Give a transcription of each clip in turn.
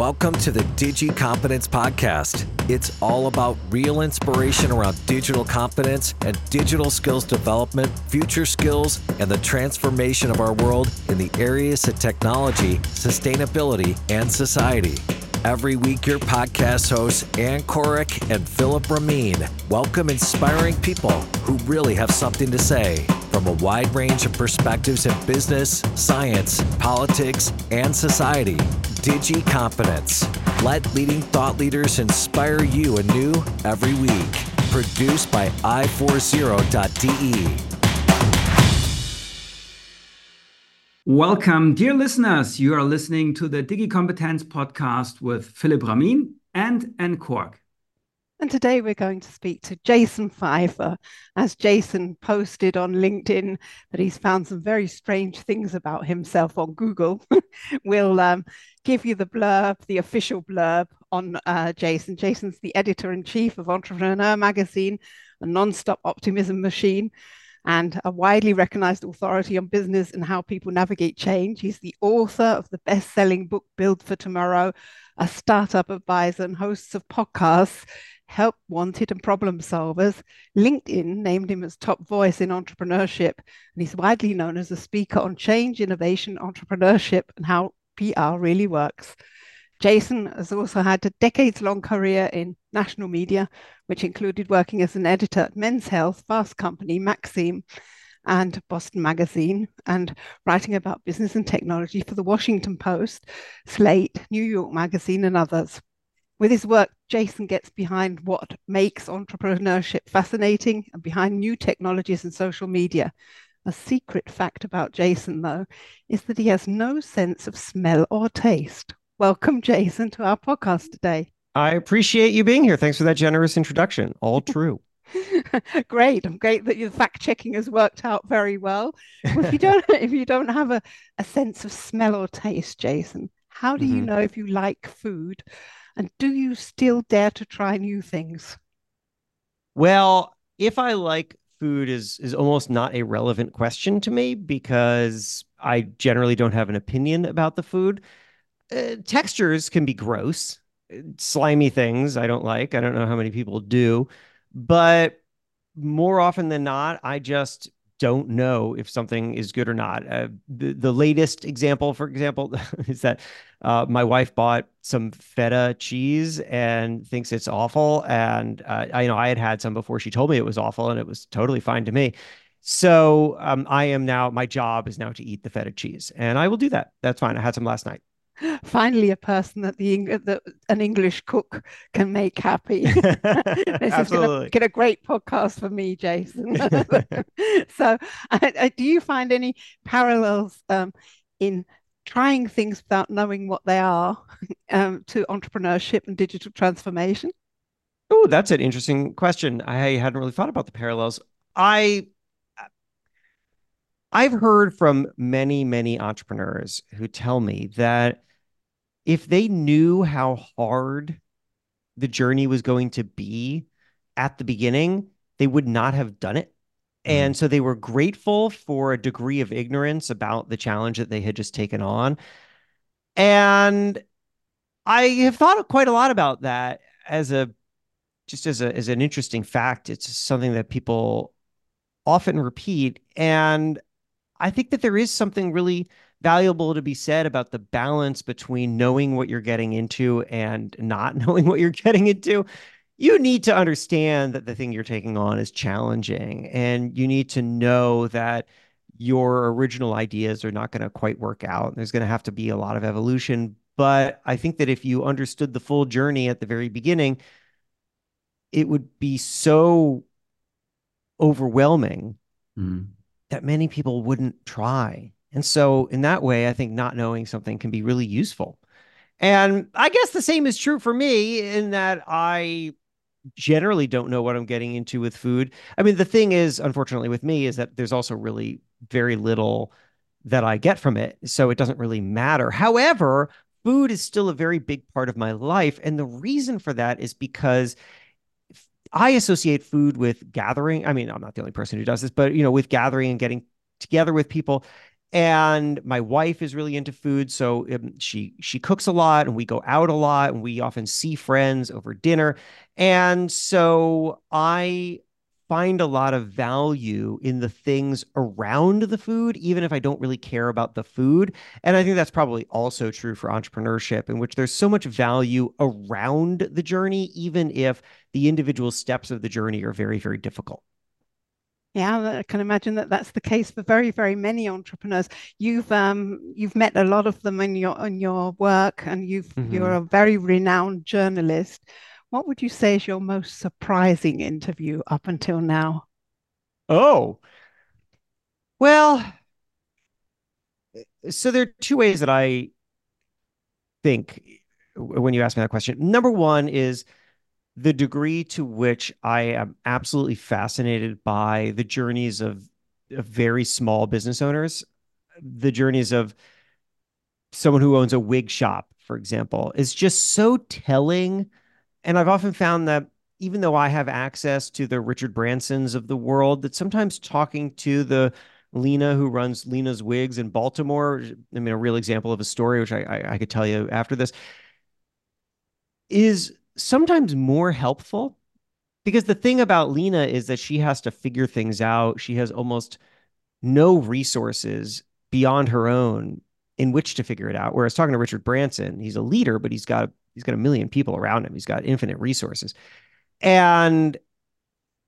Welcome to the Digi Competence Podcast. It's all about real inspiration around digital competence and digital skills development, future skills, and the transformation of our world in the areas of technology, sustainability, and society. Every week, your podcast hosts, Ann Korek and Philip Ramin, welcome inspiring people who really have something to say from a wide range of perspectives in business, science, politics, and society. Digi Competence. Let leading thought leaders inspire you anew every week. Produced by i40.de. Welcome, dear listeners. You are listening to the Digi Competence podcast with Philip Ramin and Anne Korek. And today we're going to speak to Jason Feifer. As Jason posted on LinkedIn that he's found some very strange things about himself on Google, we'll um, give you the blurb, the official blurb on uh, Jason. Jason's the editor in chief of Entrepreneur Magazine, a non-stop optimism machine, and a widely recognized authority on business and how people navigate change. He's the author of the best selling book, Build for Tomorrow, a startup advisor, and hosts of podcasts help wanted and problem solvers. LinkedIn named him as top voice in entrepreneurship, and he's widely known as a speaker on change, innovation, entrepreneurship, and how PR really works. Jason has also had a decades long career in national media, which included working as an editor at Men's Health, Fast Company, Maxim, and Boston Magazine, and writing about business and technology for the Washington Post, Slate, New York Magazine, and others. With his work, Jason gets behind what makes entrepreneurship fascinating and behind new technologies and social media. A secret fact about Jason, though, is that he has no sense of smell or taste. Welcome, Jason, to our podcast today. I appreciate you being here. Thanks for that generous introduction. All true. great. I'm great that your fact checking has worked out very well. well if you don't if you don't have a, a sense of smell or taste, Jason, how do mm-hmm. you know if you like food and do you still dare to try new things? Well, if I like food is is almost not a relevant question to me because I generally don't have an opinion about the food. Uh, textures can be gross, slimy things I don't like. I don't know how many people do, but more often than not, I just don't know if something is good or not. Uh, the, the latest example, for example, is that uh, my wife bought some feta cheese and thinks it's awful. And uh, I you know I had had some before she told me it was awful, and it was totally fine to me. So um, I am now my job is now to eat the feta cheese, and I will do that. That's fine. I had some last night finally a person that the that an English cook can make happy. this is going to get a great podcast for me, Jason. so, do you find any parallels um, in trying things without knowing what they are um, to entrepreneurship and digital transformation? Oh, that's an interesting question. I hadn't really thought about the parallels. I I've heard from many, many entrepreneurs who tell me that if they knew how hard the journey was going to be at the beginning, they would not have done it. Mm-hmm. And so they were grateful for a degree of ignorance about the challenge that they had just taken on. And I have thought quite a lot about that as a just as a as an interesting fact. It's something that people often repeat. And I think that there is something really valuable to be said about the balance between knowing what you're getting into and not knowing what you're getting into. You need to understand that the thing you're taking on is challenging, and you need to know that your original ideas are not going to quite work out. There's going to have to be a lot of evolution. But I think that if you understood the full journey at the very beginning, it would be so overwhelming mm. that many people wouldn't try and so, in that way, I think not knowing something can be really useful. And I guess the same is true for me in that I generally don't know what I'm getting into with food. I mean, the thing is, unfortunately, with me, is that there's also really very little that I get from it. So it doesn't really matter. However, food is still a very big part of my life. And the reason for that is because I associate food with gathering. I mean, I'm not the only person who does this, but you know, with gathering and getting together with people and my wife is really into food so um, she she cooks a lot and we go out a lot and we often see friends over dinner. And so i find a lot of value in the things around the food even if i don't really care about the food. And i think that's probably also true for entrepreneurship in which there's so much value around the journey even if the individual steps of the journey are very very difficult yeah, I can imagine that that's the case for very, very many entrepreneurs. You've um, you've met a lot of them in your in your work, and you've mm-hmm. you're a very renowned journalist. What would you say is your most surprising interview up until now? Oh, well, so there are two ways that I think when you ask me that question. Number one is the degree to which I am absolutely fascinated by the journeys of, of very small business owners, the journeys of someone who owns a wig shop, for example, is just so telling. And I've often found that even though I have access to the Richard Bransons of the world, that sometimes talking to the Lena who runs Lena's Wigs in Baltimore, I mean, a real example of a story, which I, I, I could tell you after this, is sometimes more helpful because the thing about Lena is that she has to figure things out. She has almost no resources beyond her own in which to figure it out. Whereas talking to Richard Branson, he's a leader, but he's got he's got a million people around him. He's got infinite resources. And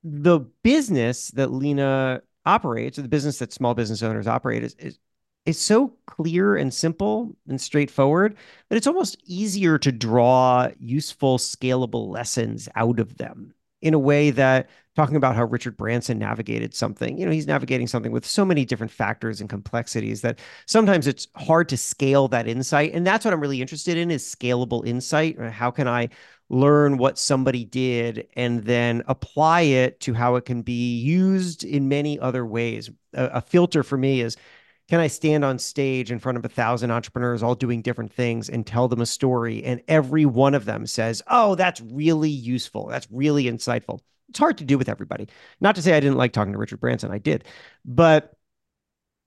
the business that Lena operates, or the business that small business owners operate, is, is is so clear and simple and straightforward that it's almost easier to draw useful, scalable lessons out of them in a way that talking about how Richard Branson navigated something, you know, he's navigating something with so many different factors and complexities that sometimes it's hard to scale that insight. And that's what I'm really interested in is scalable insight. Uh, how can I learn what somebody did and then apply it to how it can be used in many other ways? A, a filter for me is can I stand on stage in front of a thousand entrepreneurs all doing different things and tell them a story? And every one of them says, Oh, that's really useful. That's really insightful. It's hard to do with everybody. Not to say I didn't like talking to Richard Branson, I did, but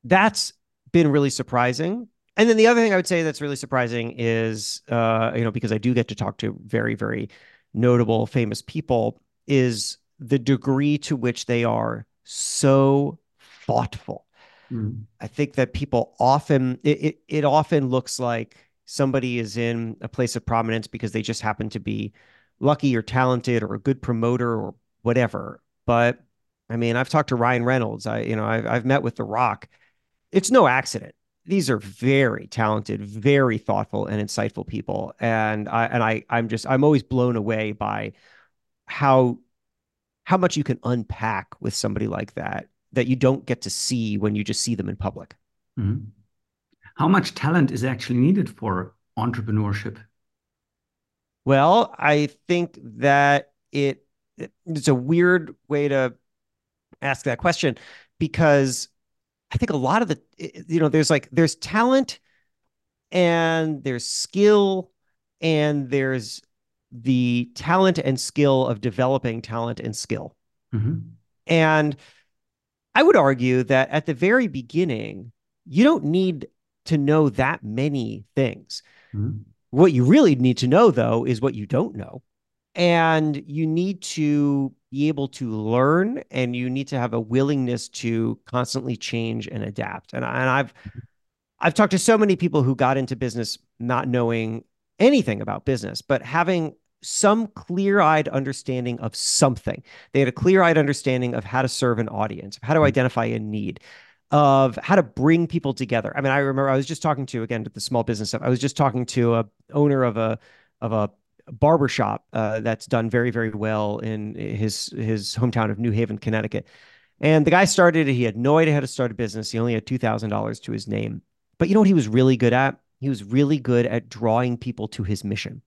that's been really surprising. And then the other thing I would say that's really surprising is, uh, you know, because I do get to talk to very, very notable, famous people, is the degree to which they are so thoughtful Mm. I think that people often it, it, it often looks like somebody is in a place of prominence because they just happen to be lucky or talented or a good promoter or whatever. But I mean, I've talked to Ryan Reynolds. I you know I've I've met with The Rock. It's no accident. These are very talented, very thoughtful and insightful people, and I and I I'm just I'm always blown away by how how much you can unpack with somebody like that that you don't get to see when you just see them in public. Mm-hmm. How much talent is actually needed for entrepreneurship? Well, I think that it it's a weird way to ask that question because I think a lot of the you know there's like there's talent and there's skill and there's the talent and skill of developing talent and skill. Mm-hmm. And I would argue that at the very beginning, you don't need to know that many things. Mm-hmm. What you really need to know, though, is what you don't know. And you need to be able to learn and you need to have a willingness to constantly change and adapt. And, and I've I've talked to so many people who got into business not knowing anything about business, but having some clear eyed understanding of something. They had a clear eyed understanding of how to serve an audience, how to hmm. identify a need, of how to bring people together. I mean, I remember I was just talking to again to the small business stuff. I was just talking to a owner of a of a barbershop uh, that's done very very well in his his hometown of New Haven, Connecticut. And the guy started it. He had no idea how to start a business. He only had two thousand dollars to his name. But you know what he was really good at? He was really good at drawing people to his mission.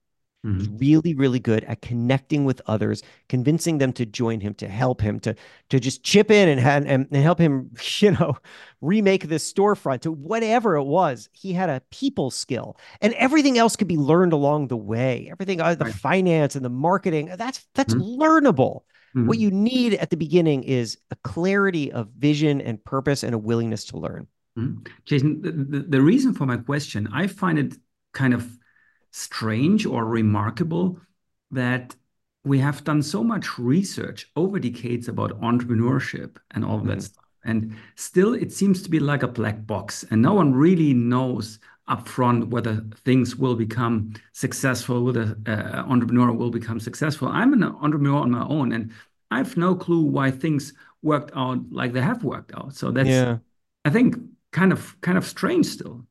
Mm-hmm. He's really, really good at connecting with others, convincing them to join him, to help him, to to just chip in and and, and help him, you know, remake this storefront to whatever it was. He had a people skill, and everything else could be learned along the way. Everything, uh, the right. finance and the marketing, that's that's mm-hmm. learnable. Mm-hmm. What you need at the beginning is a clarity of vision and purpose and a willingness to learn. Mm-hmm. Jason, the, the reason for my question, I find it kind of strange or remarkable that we have done so much research over decades about entrepreneurship and all that mm-hmm. stuff. And still, it seems to be like a black box, and no one really knows upfront whether things will become successful, whether uh, entrepreneur will become successful. I'm an entrepreneur on my own, and I have no clue why things worked out like they have worked out. So that's, yeah. I think, kind of kind of strange still.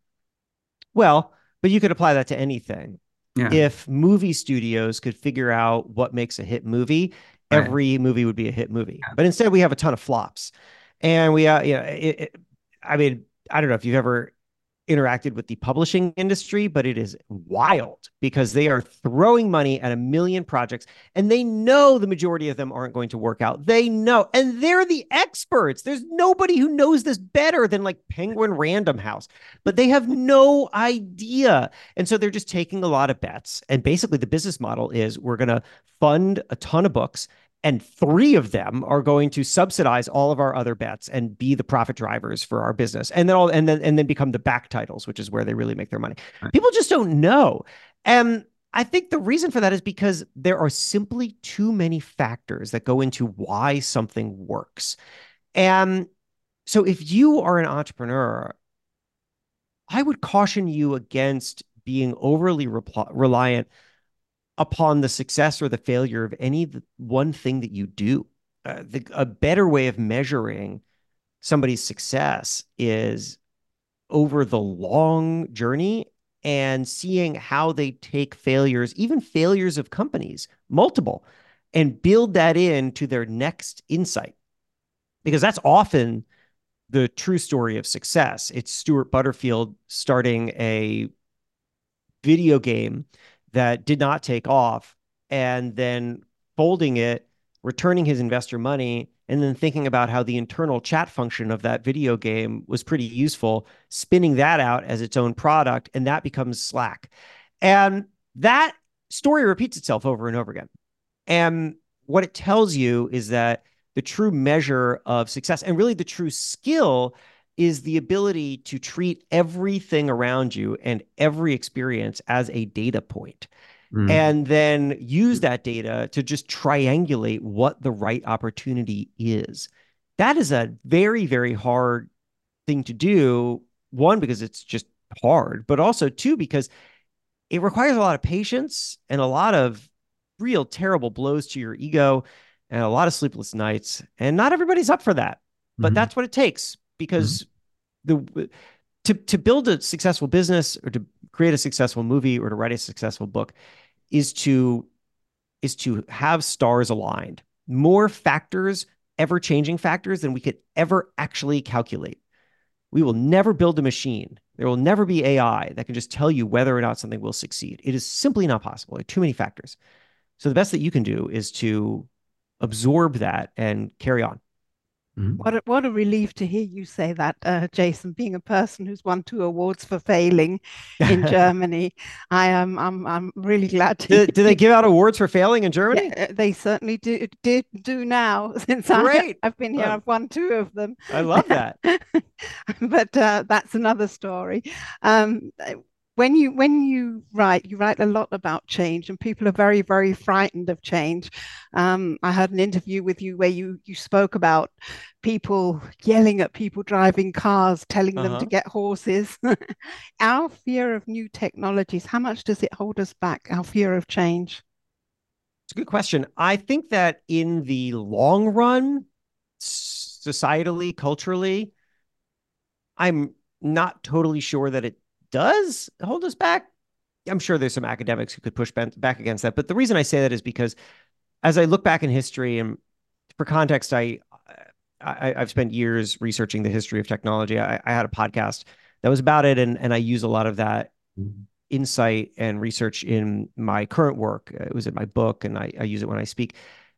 Well, but you could apply that to anything. Yeah. If movie studios could figure out what makes a hit movie, right. every movie would be a hit movie. Yeah. But instead, we have a ton of flops, and we, uh, you know, it, it, I mean, I don't know if you've ever interacted with the publishing industry, but it is wild because they are throwing money at a million projects and they know the majority of them aren't going to work out. They know, and they're the experts. There's nobody who knows this better than like Penguin Random House, but they have no idea. And so they're just taking a lot of bets. And basically, the business model is we're going to fund a ton of books and three of them are going to subsidize all of our other bets and be the profit drivers for our business. And then all and then and then become the back titles which is where they really make their money. Right. people just don't know. And i think the reason for that is because there are simply too many factors that go into why something works. And so if you are an entrepreneur i would caution you against being overly reliant upon the success or the failure of any one thing that you do. Uh, the, a better way of measuring somebody's success is over the long journey and seeing how they take failures, even failures of companies, multiple, and build that into their next insight. Because that's often the true story of success. It's Stuart Butterfield starting a video game that did not take off and then folding it, returning his investor money, and then thinking about how the internal chat function of that video game was pretty useful, spinning that out as its own product, and that becomes Slack. And that story repeats itself over and over again. And what it tells you is that the true measure of success and really the true skill is the ability to treat everything around you and every experience as a data point. Mm. And then use that data to just triangulate what the right opportunity is. That is a very, very hard thing to do. One, because it's just hard, but also two, because it requires a lot of patience and a lot of real terrible blows to your ego and a lot of sleepless nights. And not everybody's up for that, but mm-hmm. that's what it takes because mm-hmm. the to to build a successful business or to create a successful movie or to write a successful book is to is to have stars aligned. More factors ever changing factors than we could ever actually calculate. We will never build a machine. There will never be ai that can just tell you whether or not something will succeed. It is simply not possible. There are too many factors. So the best that you can do is to absorb that and carry on Mm-hmm. What a, what a relief to hear you say that, uh, Jason. Being a person who's won two awards for failing in Germany, I am I'm I'm really glad. To do, do, they give out awards for failing in Germany? Yeah, they certainly do did do now. Since. I, have been here, oh. I've won two of them. I love that. but uh, that's another story. Um, when you when you write you write a lot about change and people are very very frightened of change um, i had an interview with you where you you spoke about people yelling at people driving cars telling uh-huh. them to uh-huh. get horses our fear of new technologies how much does it hold us back our fear of change it's a good question i think that in the long run societally culturally i'm not totally sure that it does hold us back. I'm sure there's some academics who could push back against that. But the reason I say that is because as I look back in history and for context, I, I have spent years researching the history of technology. I, I, had a podcast that was about it, and and I use a lot of that mm-hmm. insight and research in my current work. It was in my book, and I, I use it when I speak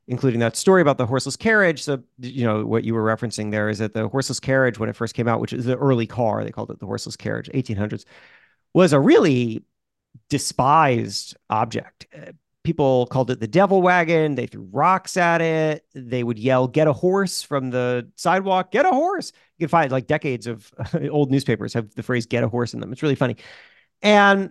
including that story about the horseless carriage. So, you know, what you were referencing there is that the horseless carriage, when it first came out, which is the early car, they called it the horseless carriage, 1800s, was a really despised object. Uh, people called it the devil wagon. They threw rocks at it. They would yell, "Get a horse!" from the sidewalk. Get a horse! You can find like decades of old newspapers have the phrase "Get a horse" in them. It's really funny, and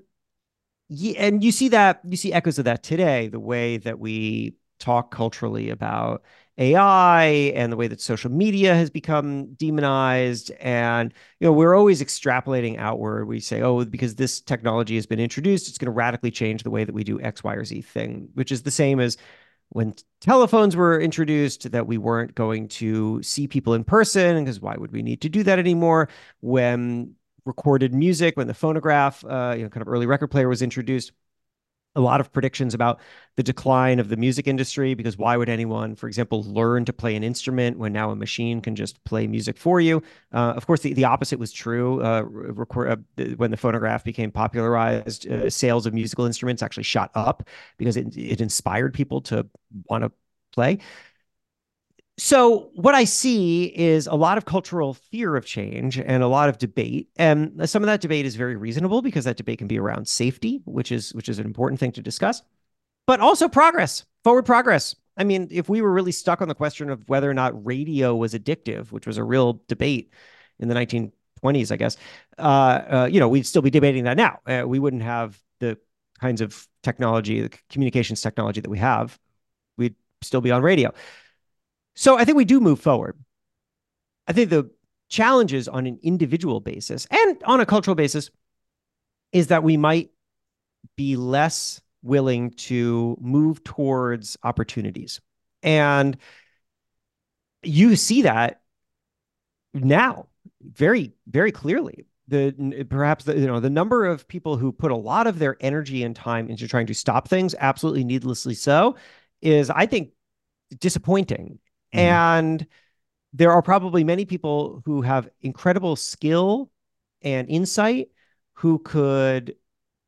and you see that you see echoes of that today. The way that we talk culturally about AI and the way that social media has become demonized. And, you know, we're always extrapolating outward. We say, oh, because this technology has been introduced, it's going to radically change the way that we do X, Y, or Z thing, which is the same as when telephones were introduced that we weren't going to see people in person because why would we need to do that anymore when recorded music when the phonograph uh, you know kind of early record player was introduced a lot of predictions about the decline of the music industry because why would anyone, for example, learn to play an instrument when now a machine can just play music for you? Uh, of course, the, the opposite was true. Uh, record, uh, when the phonograph became popularized, uh, sales of musical instruments actually shot up because it, it inspired people to want to play. So, what I see is a lot of cultural fear of change and a lot of debate. And some of that debate is very reasonable because that debate can be around safety, which is which is an important thing to discuss, but also progress, forward progress. I mean, if we were really stuck on the question of whether or not radio was addictive, which was a real debate in the 1920s, I guess, uh, uh, you know, we'd still be debating that now. Uh, we wouldn't have the kinds of technology, the communications technology that we have. We'd still be on radio. So I think we do move forward. I think the challenges on an individual basis and on a cultural basis is that we might be less willing to move towards opportunities. And you see that now very, very clearly. The perhaps the, you know the number of people who put a lot of their energy and time into trying to stop things, absolutely needlessly so, is I think disappointing Mm-hmm. And there are probably many people who have incredible skill and insight who could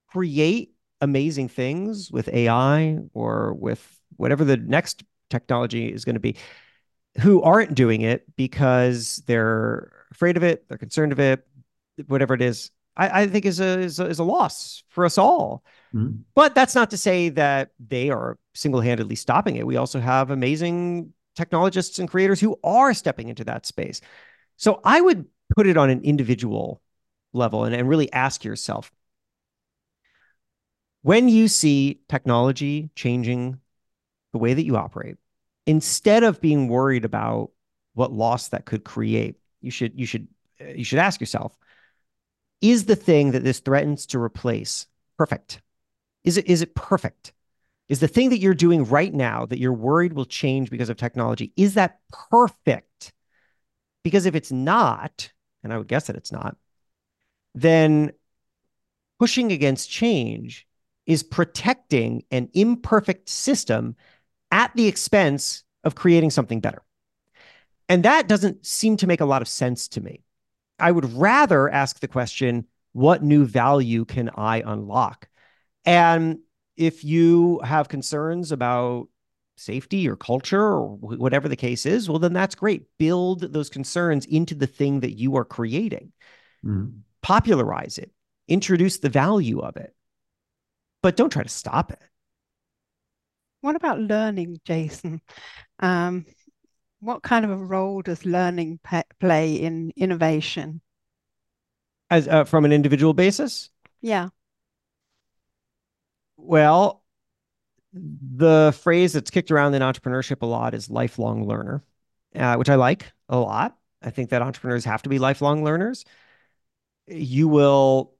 create amazing things with AI or with whatever the next technology is going to be, who aren't doing it because they're afraid of it, they're concerned of it, whatever it is. I, I think is a, is a, is a loss for us all. Mm-hmm. But that's not to say that they are single-handedly stopping it. We also have amazing technologists and creators who are stepping into that space. So I would put it on an individual level and, and really ask yourself when you see technology changing the way that you operate, instead of being worried about what loss that could create, you should you should you should ask yourself, is the thing that this threatens to replace perfect? Is it is it perfect? Is the thing that you're doing right now that you're worried will change because of technology is that perfect? Because if it's not and i would guess that it's not then pushing against change is protecting an imperfect system at the expense of creating something better. And that doesn't seem to make a lot of sense to me. I would rather ask the question what new value can i unlock? And if you have concerns about safety or culture or whatever the case is, well, then that's great. Build those concerns into the thing that you are creating, mm-hmm. popularize it, introduce the value of it, but don't try to stop it. What about learning, Jason? Um, what kind of a role does learning pe- play in innovation? As uh, from an individual basis? Yeah. Well, the phrase that's kicked around in entrepreneurship a lot is lifelong learner, uh, which I like a lot. I think that entrepreneurs have to be lifelong learners. You will,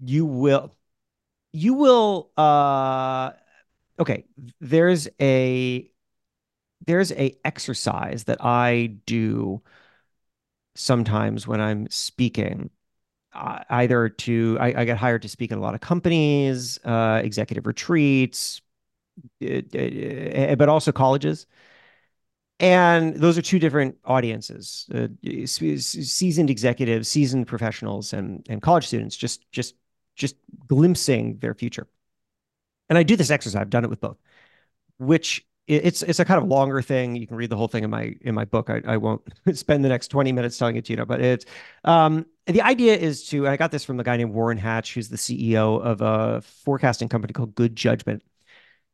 you will, you will, uh, okay, there's a, there's a exercise that I do sometimes when I'm speaking either to I, I, got hired to speak at a lot of companies, uh, executive retreats, uh, uh, but also colleges. And those are two different audiences: uh, seasoned executives, seasoned professionals, and and college students. Just just just glimpsing their future. And I do this exercise. I've done it with both, which it's it's a kind of longer thing. You can read the whole thing in my in my book. I, I won't spend the next 20 minutes telling it to you know, but it's um the idea is to I got this from the guy named Warren Hatch, who's the CEO of a forecasting company called Good Judgment.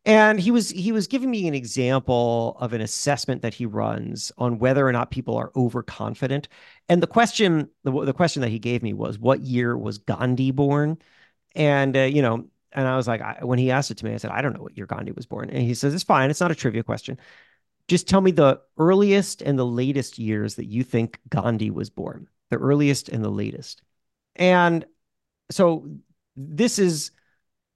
And he was he was giving me an example of an assessment that he runs on whether or not people are overconfident. And the question the, the question that he gave me was, "What year was Gandhi born?" And uh, you know, and I was like, I, when he asked it to me, I said, "I don't know what year Gandhi was born." And he says, "It's fine. It's not a trivia question. Just tell me the earliest and the latest years that you think Gandhi was born. The earliest and the latest." And so this is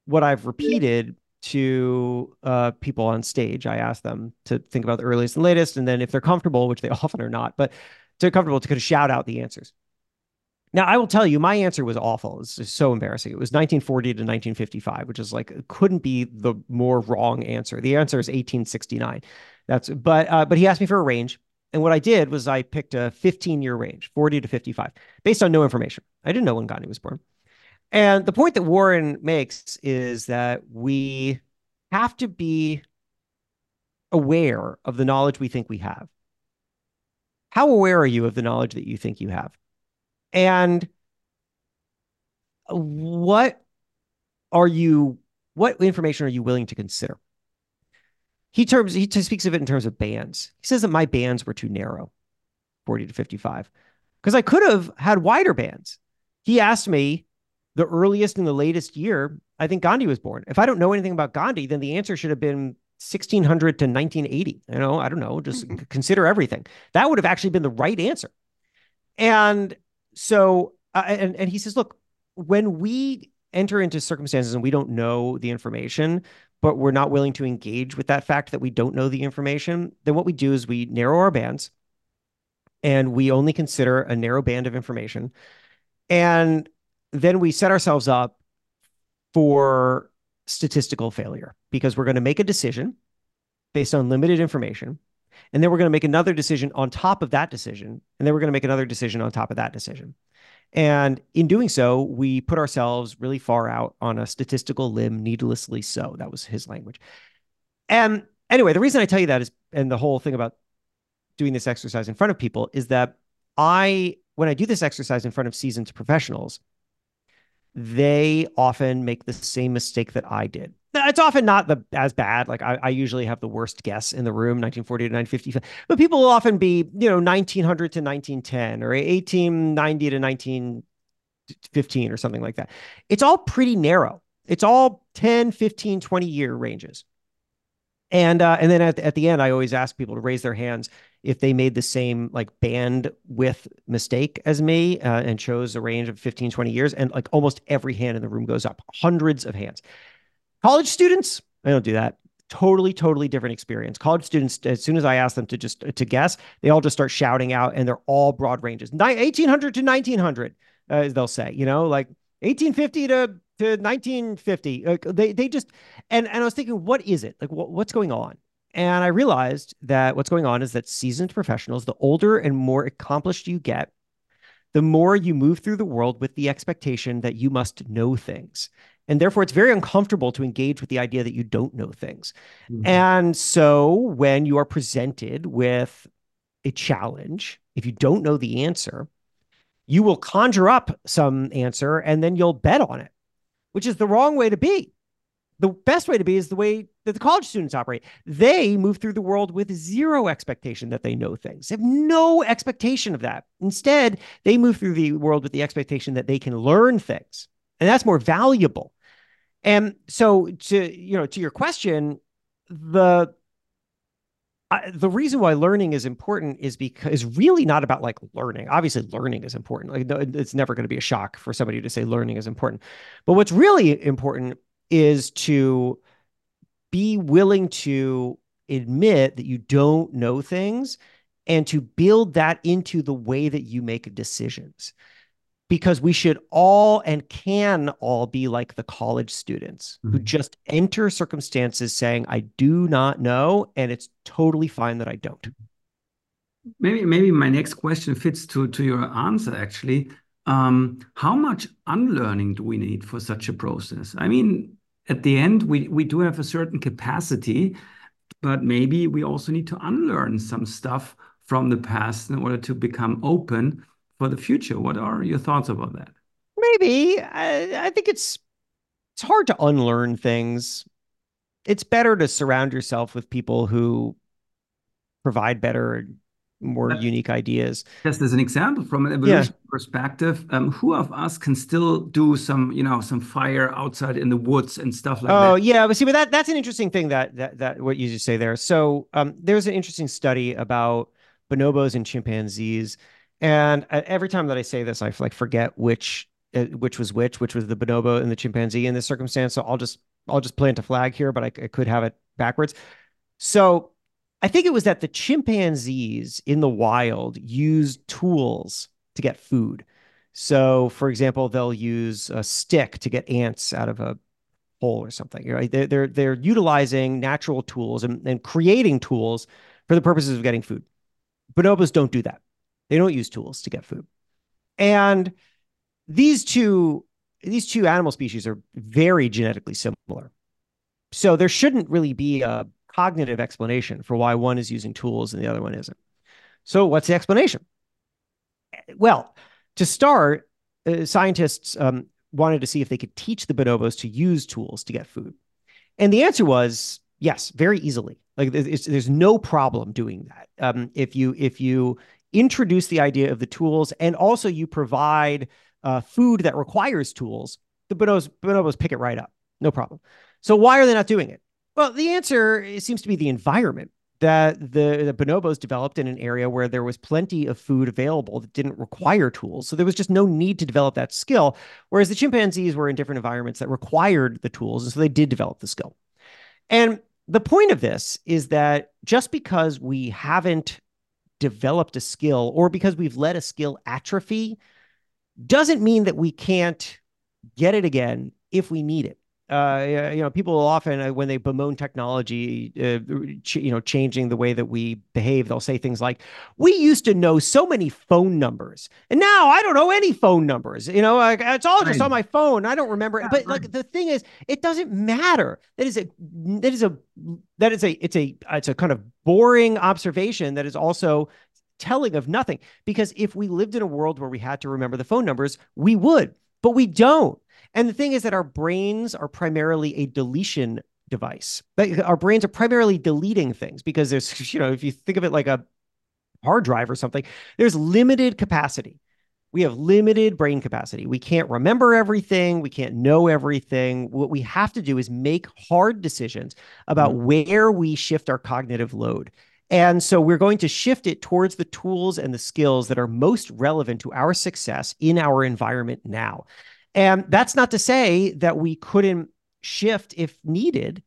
what I've repeated to uh, people on stage. I ask them to think about the earliest and latest, and then if they're comfortable, which they often are not, but they're comfortable to kind of shout out the answers. Now, I will tell you, my answer was awful. It's so embarrassing. It was 1940 to 1955, which is like couldn't be the more wrong answer. The answer is 1869. That's but uh, but he asked me for a range, and what I did was I picked a 15 year range, 40 to 55, based on no information. I didn't know when Gandhi was born. And the point that Warren makes is that we have to be aware of the knowledge we think we have. How aware are you of the knowledge that you think you have? And what are you, what information are you willing to consider? He terms he speaks of it in terms of bands. He says that my bands were too narrow, 40 to 55, because I could have had wider bands. He asked me the earliest and the latest year I think Gandhi was born. If I don't know anything about Gandhi, then the answer should have been 1600 to 1980. You know, I don't know, just mm-hmm. consider everything. That would have actually been the right answer. And so, uh, and, and he says, look, when we enter into circumstances and we don't know the information, but we're not willing to engage with that fact that we don't know the information, then what we do is we narrow our bands and we only consider a narrow band of information. And then we set ourselves up for statistical failure because we're going to make a decision based on limited information. And then we're going to make another decision on top of that decision. And then we're going to make another decision on top of that decision. And in doing so, we put ourselves really far out on a statistical limb, needlessly so. That was his language. And anyway, the reason I tell you that is, and the whole thing about doing this exercise in front of people is that I, when I do this exercise in front of seasoned professionals, they often make the same mistake that I did. It's often not the as bad. Like I, I usually have the worst guess in the room, 1940 to 1950. But people will often be, you know, 1900 to 1910 or 1890 to 1915 or something like that. It's all pretty narrow. It's all 10, 15, 20 year ranges. And uh, and then at, at the end, I always ask people to raise their hands if they made the same like band width mistake as me uh, and chose a range of 15, 20 years. And like almost every hand in the room goes up, hundreds of hands. College students, I don't do that. Totally, totally different experience. College students, as soon as I ask them to just to guess, they all just start shouting out, and they're all broad ranges, 1800 to 1900. Uh, they'll say, you know, like 1850 to to 1950. Like they they just and and I was thinking, what is it? Like what, what's going on? And I realized that what's going on is that seasoned professionals, the older and more accomplished you get, the more you move through the world with the expectation that you must know things. And therefore, it's very uncomfortable to engage with the idea that you don't know things. Mm-hmm. And so, when you are presented with a challenge, if you don't know the answer, you will conjure up some answer and then you'll bet on it which is the wrong way to be. The best way to be is the way that the college students operate. They move through the world with zero expectation that they know things. They have no expectation of that. Instead, they move through the world with the expectation that they can learn things. And that's more valuable. And so to you know to your question, the I, the reason why learning is important is because is really not about like learning. Obviously, learning is important. Like it's never going to be a shock for somebody to say learning is important. But what's really important is to be willing to admit that you don't know things and to build that into the way that you make decisions because we should all and can all be like the college students mm-hmm. who just enter circumstances saying, I do not know, and it's totally fine that I don't. Maybe, maybe my next question fits to, to your answer actually. Um, how much unlearning do we need for such a process? I mean, at the end, we, we do have a certain capacity, but maybe we also need to unlearn some stuff from the past in order to become open for the future. What are your thoughts about that? Maybe I, I think it's it's hard to unlearn things. it's better to surround yourself with people who provide better more unique ideas. Just as an example, from an evolution yeah. perspective, um, who of us can still do some, you know, some fire outside in the woods and stuff like oh, that? Oh yeah, but see, but that that's an interesting thing that that that what you just say there. So um, there's an interesting study about bonobos and chimpanzees, and uh, every time that I say this, I like forget which uh, which was which, which was the bonobo and the chimpanzee in this circumstance. So I'll just I'll just plant a flag here, but I, I could have it backwards. So I think it was that the chimpanzees in the wild use tools to get food. So, for example, they'll use a stick to get ants out of a hole or something. Right? They're they're, they're utilizing natural tools and, and creating tools for the purposes of getting food. Bonobos don't do that. They don't use tools to get food. And these two these two animal species are very genetically similar. So there shouldn't really be a cognitive explanation for why one is using tools and the other one isn't. So, what's the explanation? Well, to start, uh, scientists um, wanted to see if they could teach the bonobos to use tools to get food. And the answer was yes, very easily. Like there's no problem doing that. Um, if you if you introduce the idea of the tools and also you provide uh, food that requires tools, the bonobos bonobos pick it right up, no problem. So why are they not doing it? Well, the answer seems to be the environment that the, the bonobos developed in an area where there was plenty of food available that didn't require tools. So there was just no need to develop that skill. Whereas the chimpanzees were in different environments that required the tools. And so they did develop the skill. And the point of this is that just because we haven't developed a skill or because we've let a skill atrophy doesn't mean that we can't get it again if we need it uh, you know, people often uh, when they bemoan technology, uh, ch- you know, changing the way that we behave, they'll say things like, "We used to know so many phone numbers, and now I don't know any phone numbers." You know, like it's all just on my phone. I don't remember. Yeah, but right. like the thing is, it doesn't matter. That is a that is a that is a it's a it's a kind of boring observation that is also telling of nothing. Because if we lived in a world where we had to remember the phone numbers, we would, but we don't. And the thing is that our brains are primarily a deletion device. Our brains are primarily deleting things because there's, you know, if you think of it like a hard drive or something, there's limited capacity. We have limited brain capacity. We can't remember everything. We can't know everything. What we have to do is make hard decisions about mm-hmm. where we shift our cognitive load. And so we're going to shift it towards the tools and the skills that are most relevant to our success in our environment now. And that's not to say that we couldn't shift if needed,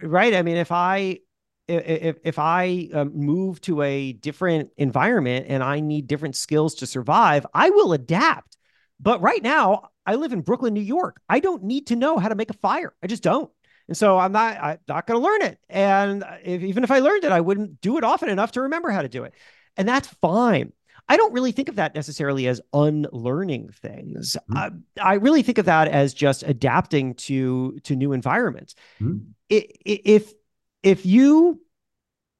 right? I mean, if I if if I um, move to a different environment and I need different skills to survive, I will adapt. But right now, I live in Brooklyn, New York. I don't need to know how to make a fire. I just don't. And so I'm not I'm not going to learn it. And if, even if I learned it, I wouldn't do it often enough to remember how to do it. And that's fine. I don't really think of that necessarily as unlearning things. Mm-hmm. I really think of that as just adapting to to new environments. Mm-hmm. If if you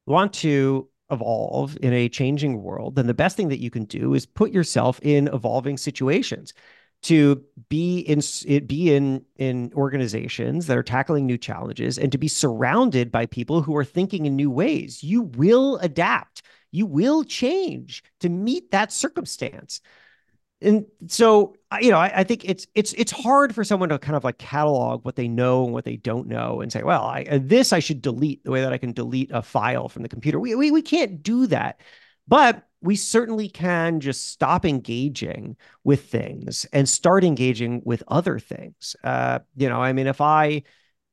want to evolve in a changing world, then the best thing that you can do is put yourself in evolving situations to be in be in in organizations that are tackling new challenges and to be surrounded by people who are thinking in new ways you will adapt you will change to meet that circumstance. And so, you know, I, I, think it's it's it's hard for someone to kind of like catalog what they know and what they don't know, and say, well, I, this I should delete the way that I can delete a file from the computer. We we we can't do that, but we certainly can just stop engaging with things and start engaging with other things. Uh, you know, I mean, if I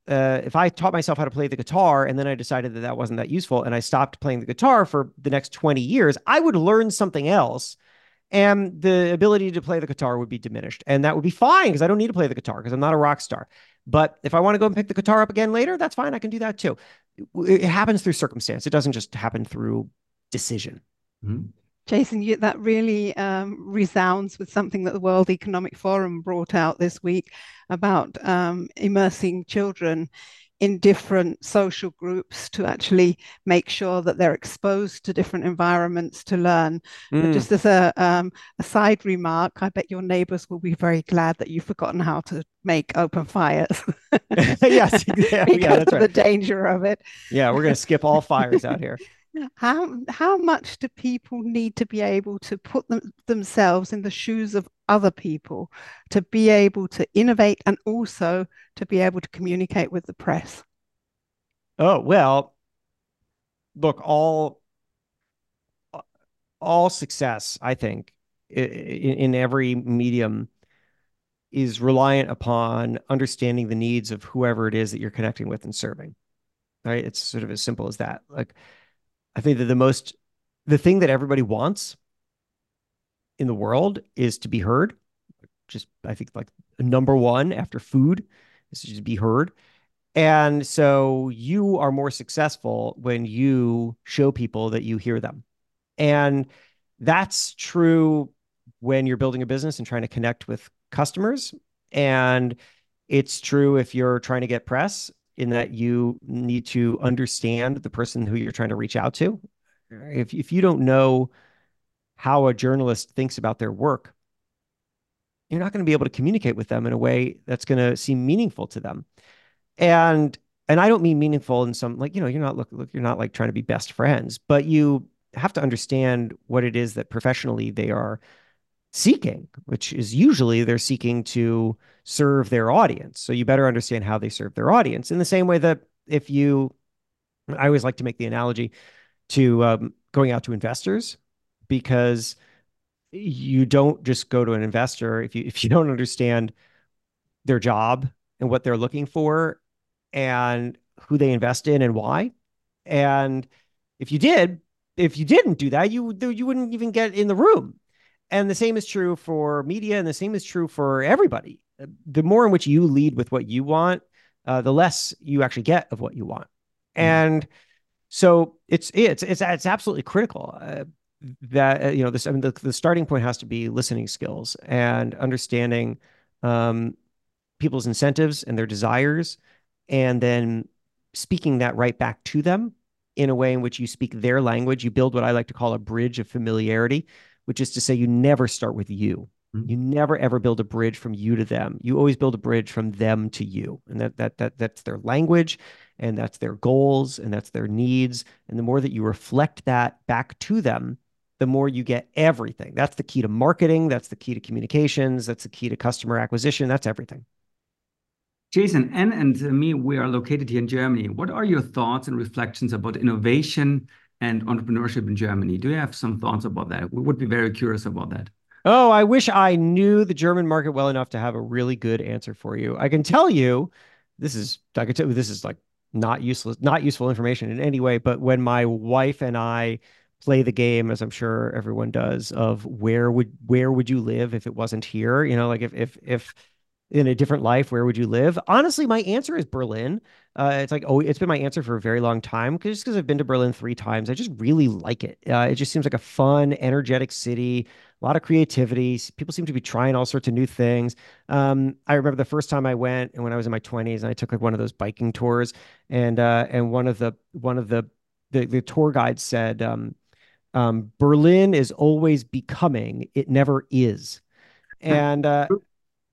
uh, if I taught myself how to play the guitar and then I decided that that wasn't that useful and I stopped playing the guitar for the next 20 years, I would learn something else and the ability to play the guitar would be diminished. And that would be fine because I don't need to play the guitar because I'm not a rock star. But if I want to go and pick the guitar up again later, that's fine. I can do that too. It happens through circumstance, it doesn't just happen through decision. Mm-hmm. Jason, you, that really um, resounds with something that the World Economic Forum brought out this week about um, immersing children in different social groups to actually make sure that they're exposed to different environments to learn. Mm. Just as a, um, a side remark, I bet your neighbors will be very glad that you've forgotten how to make open fires. yes, yeah, yeah, of right. the danger of it. Yeah, we're going to skip all fires out here. How how much do people need to be able to put them, themselves in the shoes of other people to be able to innovate and also to be able to communicate with the press? Oh, well, look, all all success, I think, in, in every medium is reliant upon understanding the needs of whoever it is that you're connecting with and serving. Right? It's sort of as simple as that. Like I think that the most the thing that everybody wants in the world is to be heard. Just I think like number one after food is to just be heard. And so you are more successful when you show people that you hear them. And that's true when you're building a business and trying to connect with customers. And it's true if you're trying to get press in that you need to understand the person who you're trying to reach out to. If, if you don't know how a journalist thinks about their work, you're not going to be able to communicate with them in a way that's going to seem meaningful to them. And and I don't mean meaningful in some like you know you're not look, look you're not like trying to be best friends, but you have to understand what it is that professionally they are seeking, which is usually they're seeking to serve their audience. So you better understand how they serve their audience. In the same way that if you, I always like to make the analogy to um, going out to investors because you don't just go to an investor if you if you don't understand their job and what they're looking for and who they invest in and why and if you did if you didn't do that you you wouldn't even get in the room and the same is true for media and the same is true for everybody. The more in which you lead with what you want uh, the less you actually get of what you want. Mm. and so it's it's it's it's absolutely critical uh, that uh, you know this I mean the, the starting point has to be listening skills and understanding um, people's incentives and their desires and then speaking that right back to them in a way in which you speak their language. You build what i like to call a bridge of familiarity which is to say you never start with you. Mm-hmm. you never ever build a bridge from you to them. You always build a bridge from them to you. And that that that that's their language and that's their goals and that's their needs. And the more that you reflect that back to them the more you get everything. That's the key to marketing. That's the key to communications. That's the key to customer acquisition. That's everything. Jason, Anne and me, we are located here in Germany. What are your thoughts and reflections about innovation and entrepreneurship in Germany? Do you have some thoughts about that? We would be very curious about that. Oh, I wish I knew the German market well enough to have a really good answer for you. I can tell you, this is I can tell you this is like not useless, not useful information in any way. But when my wife and I play the game, as I'm sure everyone does, of where would where would you live if it wasn't here? You know, like if if if in a different life, where would you live? Honestly, my answer is Berlin. Uh, it's like oh, it's been my answer for a very long time because because I've been to Berlin three times. I just really like it. Uh, it just seems like a fun, energetic city. A lot of creativity. People seem to be trying all sorts of new things. Um, I remember the first time I went, and when I was in my twenties, and I took like one of those biking tours, and uh, and one of the one of the the, the tour guides said, um, um, "Berlin is always becoming; it never is." And uh,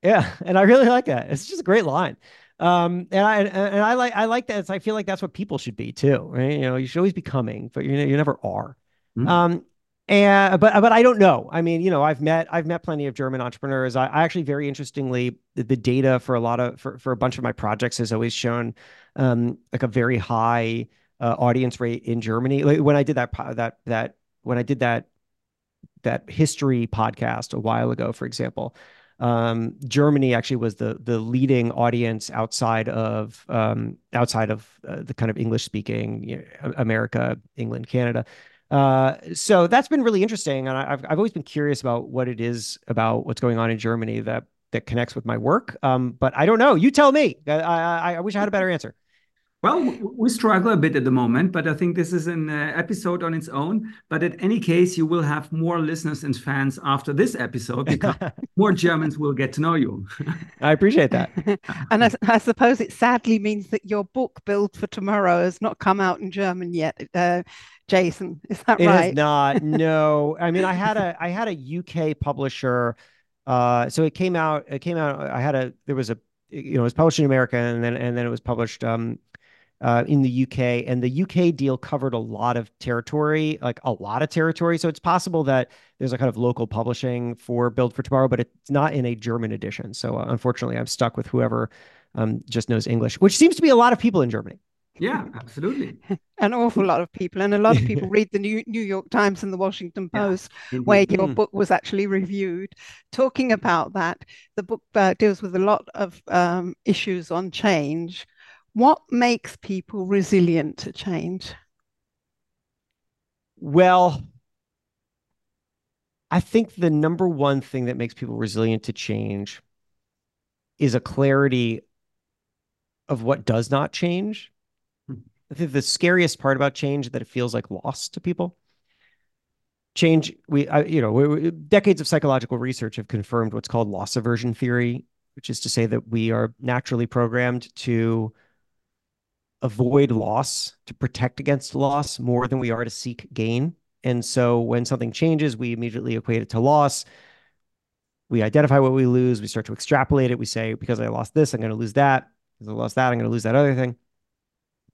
yeah, and I really like that. It's just a great line. Um, and I and I like I like that. It's, I feel like that's what people should be too. Right? You know, you should always be coming, but you know, you never are. Mm-hmm. Um, and but but I don't know. I mean, you know, I've met I've met plenty of German entrepreneurs. I, I actually very interestingly the, the, data for a lot of for, for a bunch of my projects has always shown um like a very high uh, audience rate in Germany. Like when I did that that that when I did that that history podcast a while ago, for example, um, Germany actually was the the leading audience outside of um, outside of uh, the kind of English speaking you know, America, England, Canada. Uh, so that's been really interesting, and I've I've always been curious about what it is about what's going on in Germany that that connects with my work. Um, but I don't know. You tell me. I, I, I wish I had a better answer. Well, we struggle a bit at the moment, but I think this is an uh, episode on its own. But in any case, you will have more listeners and fans after this episode because more Germans will get to know you. I appreciate that. and I, I, suppose it sadly means that your book, Build for Tomorrow, has not come out in German yet. Uh, Jason, is that it right? It is not. No, I mean, I had a I had a UK publisher. Uh, so it came out. It came out. I had a. There was a. You know, it was published in America, and then and then it was published um, uh, in the UK, and the UK deal covered a lot of territory, like a lot of territory. So it's possible that there's a kind of local publishing for Build for Tomorrow, but it's not in a German edition. So uh, unfortunately, I'm stuck with whoever um, just knows English, which seems to be a lot of people in Germany. Yeah, absolutely. An awful lot of people, and a lot of people read the New, New York Times and the Washington Post, yeah, where your mm. book was actually reviewed. Talking about that, the book uh, deals with a lot of um, issues on change what makes people resilient to change? Well, I think the number one thing that makes people resilient to change is a clarity of what does not change. Hmm. I think the scariest part about change is that it feels like loss to people. Change, we, I, you know, we, decades of psychological research have confirmed what's called loss aversion theory, which is to say that we are naturally programmed to avoid loss, to protect against loss more than we are to seek gain. And so when something changes, we immediately equate it to loss. We identify what we lose. We start to extrapolate it. We say, because I lost this, I'm going to lose that. Because I lost that, I'm going to lose that other thing.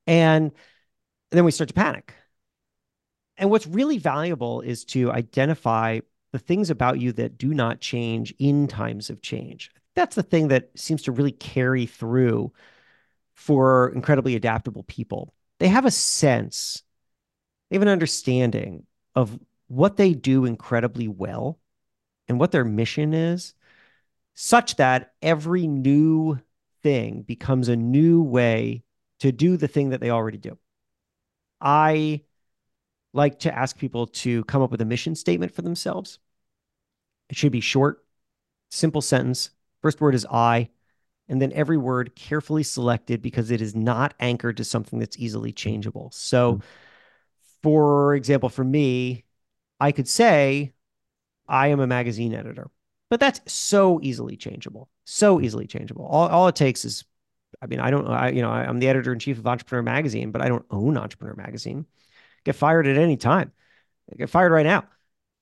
And then we start to panic. And what's really valuable is to identify the things about you that do not change in times of change. That's the thing that seems to really carry through for incredibly adaptable people. They have a sense, they have an understanding of what they do incredibly well and what their mission is, such that every new thing becomes a new way to do the thing that they already do. I like to ask people to come up with a mission statement for themselves. It should be short, simple sentence. First word is I and then every word carefully selected because it is not anchored to something that's easily changeable. So, mm-hmm. for example, for me, I could say, I am a magazine editor, but that's so easily changeable, so easily changeable. All, all it takes is, I mean, I don't, I, you know, I, I'm the editor in chief of Entrepreneur Magazine, but I don't own Entrepreneur Magazine. Get fired at any time. Get fired right now.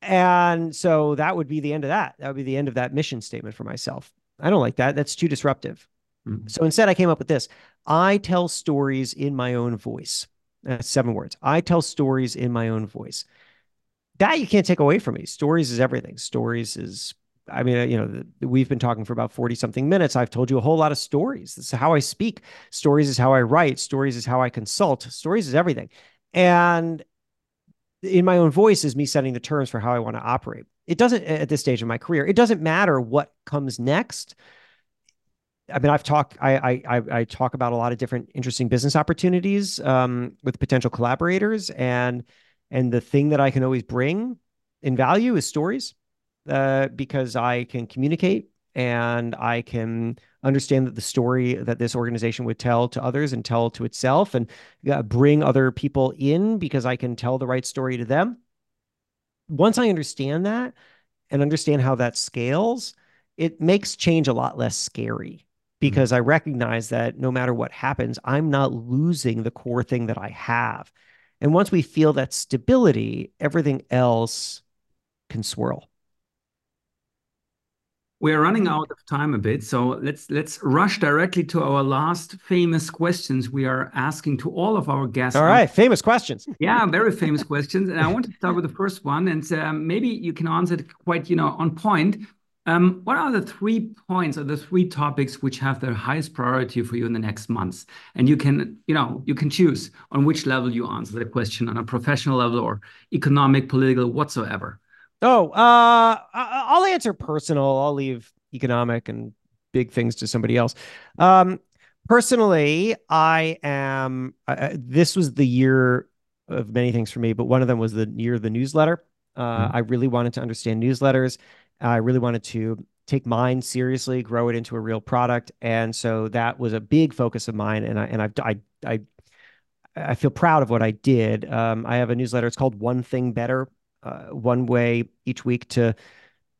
And so that would be the end of that. That would be the end of that mission statement for myself. I don't like that. That's too disruptive. Mm-hmm. So instead, I came up with this I tell stories in my own voice. That's seven words. I tell stories in my own voice. That you can't take away from me. Stories is everything. Stories is, I mean, you know, we've been talking for about 40 something minutes. I've told you a whole lot of stories. This is how I speak. Stories is how I write. Stories is how I consult. Stories is everything. And in my own voice is me setting the terms for how I want to operate. It doesn't at this stage of my career. It doesn't matter what comes next. I mean, I've talked. I I I talk about a lot of different interesting business opportunities um, with potential collaborators, and and the thing that I can always bring in value is stories, uh, because I can communicate and I can understand that the story that this organization would tell to others and tell to itself and uh, bring other people in because I can tell the right story to them. Once I understand that and understand how that scales, it makes change a lot less scary because mm-hmm. I recognize that no matter what happens, I'm not losing the core thing that I have. And once we feel that stability, everything else can swirl. We're running out of time a bit, so let's let's rush directly to our last famous questions we are asking to all of our guests. All right, famous questions. Yeah, very famous questions, and I want to start with the first one, and um, maybe you can answer it quite, you know, on point. Um, what are the three points or the three topics which have the highest priority for you in the next months? And you can, you know, you can choose on which level you answer the question on a professional level or economic, political, whatsoever. Oh, uh, I'll answer personal. I'll leave economic and big things to somebody else. Um, personally, I am. Uh, this was the year of many things for me, but one of them was the year of the newsletter. Uh, mm-hmm. I really wanted to understand newsletters. I really wanted to take mine seriously, grow it into a real product, and so that was a big focus of mine. And I and I've I I I feel proud of what I did. Um, I have a newsletter. It's called One Thing Better. Uh, one way each week to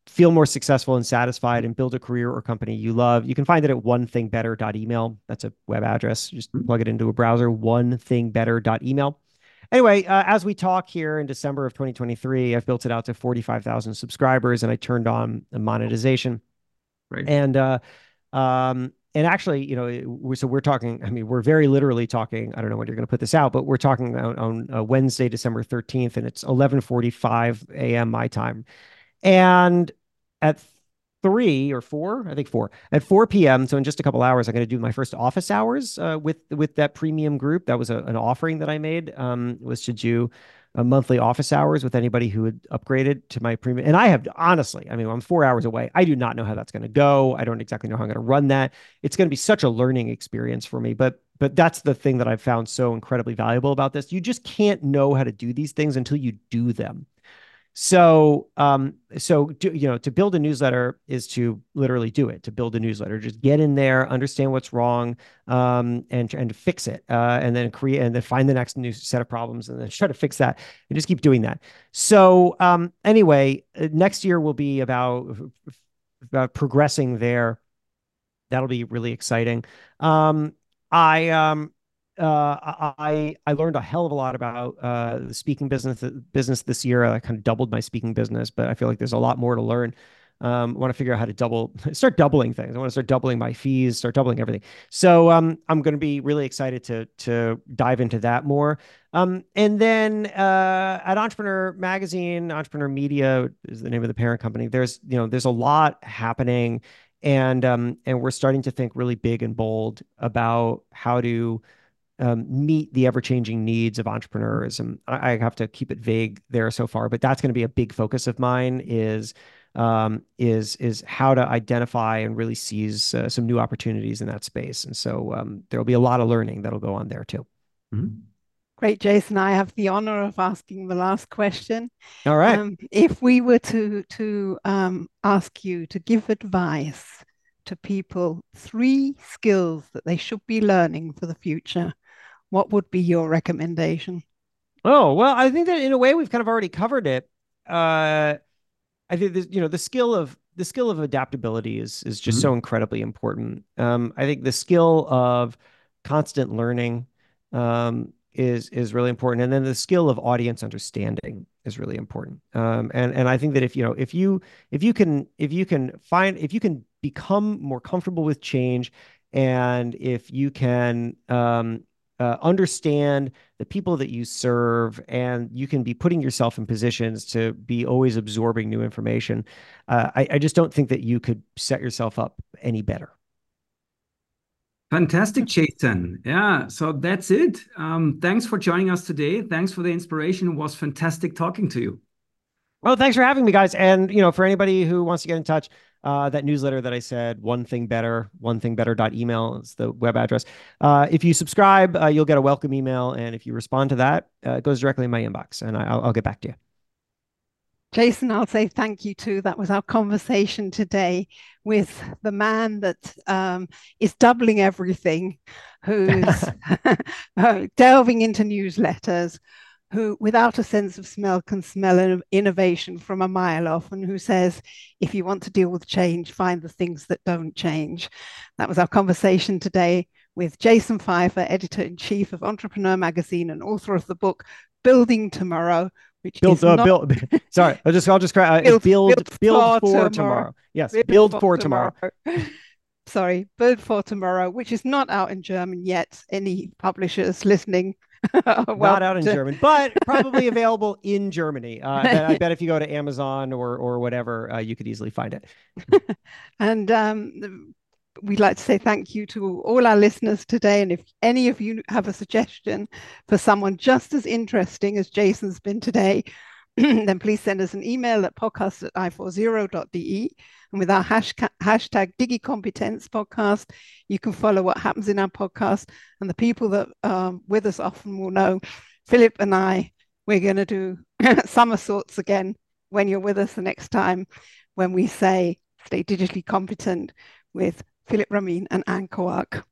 feel more successful and satisfied and build a career or company you love. You can find it at onethingbetter.email. That's a web address. Just mm-hmm. plug it into a browser, onethingbetter.email. Anyway, uh, as we talk here in December of 2023, I've built it out to 45,000 subscribers and I turned on monetization. Right. And, uh, um, and actually, you know, so we're talking, I mean, we're very literally talking, I don't know when you're going to put this out, but we're talking on, on uh, Wednesday, December 13th, and it's 11:45 a.m. my time. And at three or four, I think four at 4 p.m. So in just a couple hours, I'm going to do my first office hours uh, with with that premium group. That was a, an offering that I made um, was to do monthly office hours with anybody who had upgraded to my premium. And I have honestly, I mean, I'm four hours away. I do not know how that's going to go. I don't exactly know how I'm going to run that. It's going to be such a learning experience for me. But but that's the thing that I've found so incredibly valuable about this. You just can't know how to do these things until you do them. So, um, so you know, to build a newsletter is to literally do it. To build a newsletter, just get in there, understand what's wrong, um, and and to fix it, uh, and then create, and then find the next new set of problems, and then try to fix that, and just keep doing that. So, um, anyway, uh, next year will be about about progressing there. That'll be really exciting. Um, I um, uh, I I learned a hell of a lot about uh, the speaking business business this year. I kind of doubled my speaking business, but I feel like there's a lot more to learn. Um, I want to figure out how to double, start doubling things. I want to start doubling my fees, start doubling everything. So um, I'm going to be really excited to to dive into that more. Um, and then uh, at Entrepreneur Magazine, Entrepreneur Media is the name of the parent company. There's you know there's a lot happening, and um, and we're starting to think really big and bold about how to um, meet the ever changing needs of entrepreneurs. And I, I, have to keep it vague there so far, but that's going to be a big focus of mine. Is um, is is how to identify and really seize uh, some new opportunities in that space. And so um, there will be a lot of learning that'll go on there too. Mm-hmm. Great, Jason. I have the honor of asking the last question. All right. Um, if we were to to um, ask you to give advice to people, three skills that they should be learning for the future, what would be your recommendation? Oh, well, I think that in a way we've kind of already covered it. Uh, I think this, you know, the skill of the skill of adaptability is is just mm-hmm. so incredibly important. Um, I think the skill of constant learning um, is is really important, and then the skill of audience understanding is really important. Um, and and I think that if you know if you if you can if you can find if you can become more comfortable with change, and if you can um, uh, understand the people that you serve, and you can be putting yourself in positions to be always absorbing new information. Uh, I, I just don't think that you could set yourself up any better. Fantastic, Jason. Yeah, so that's it. Um, thanks for joining us today. Thanks for the inspiration. It was fantastic talking to you. Well, thanks for having me, guys. And you know, for anybody who wants to get in touch, uh, that newsletter that I said, one thing better, one thing better. Email. is the web address. Uh, if you subscribe, uh, you'll get a welcome email. And if you respond to that, uh, it goes directly in my inbox and I, will I'll get back to you. Jason, I'll say thank you too. That was our conversation today with the man that um, is doubling everything, who's delving into newsletters, who, without a sense of smell, can smell innovation from a mile off, and who says, if you want to deal with change, find the things that don't change. That was our conversation today with Jason Feifer, editor in chief of Entrepreneur Magazine and author of the book Building Tomorrow. Which build, is uh, not... build. Sorry, I'll just I'll just cry. Uh, build, build, build, build for, tomorrow. tomorrow. Yes, build, build for, for tomorrow. tomorrow. Sorry, Build for Tomorrow, which is not out in German yet. Any publishers listening well, not out in to... German, but probably available in Germany. Uh, I bet if you go to Amazon or or whatever, uh, you could easily find it. and um, we'd like to say thank you to all our listeners today. And if any of you have a suggestion for someone just as interesting as Jason's been today, then please send us an email at podcast at i40.de. And with our hashtag, hashtag DigiCompetence podcast, you can follow what happens in our podcast. And the people that are with us often will know Philip and I, we're going to do somersaults again when you're with us the next time when we say stay digitally competent with Philip Ramin and Anne Kowak.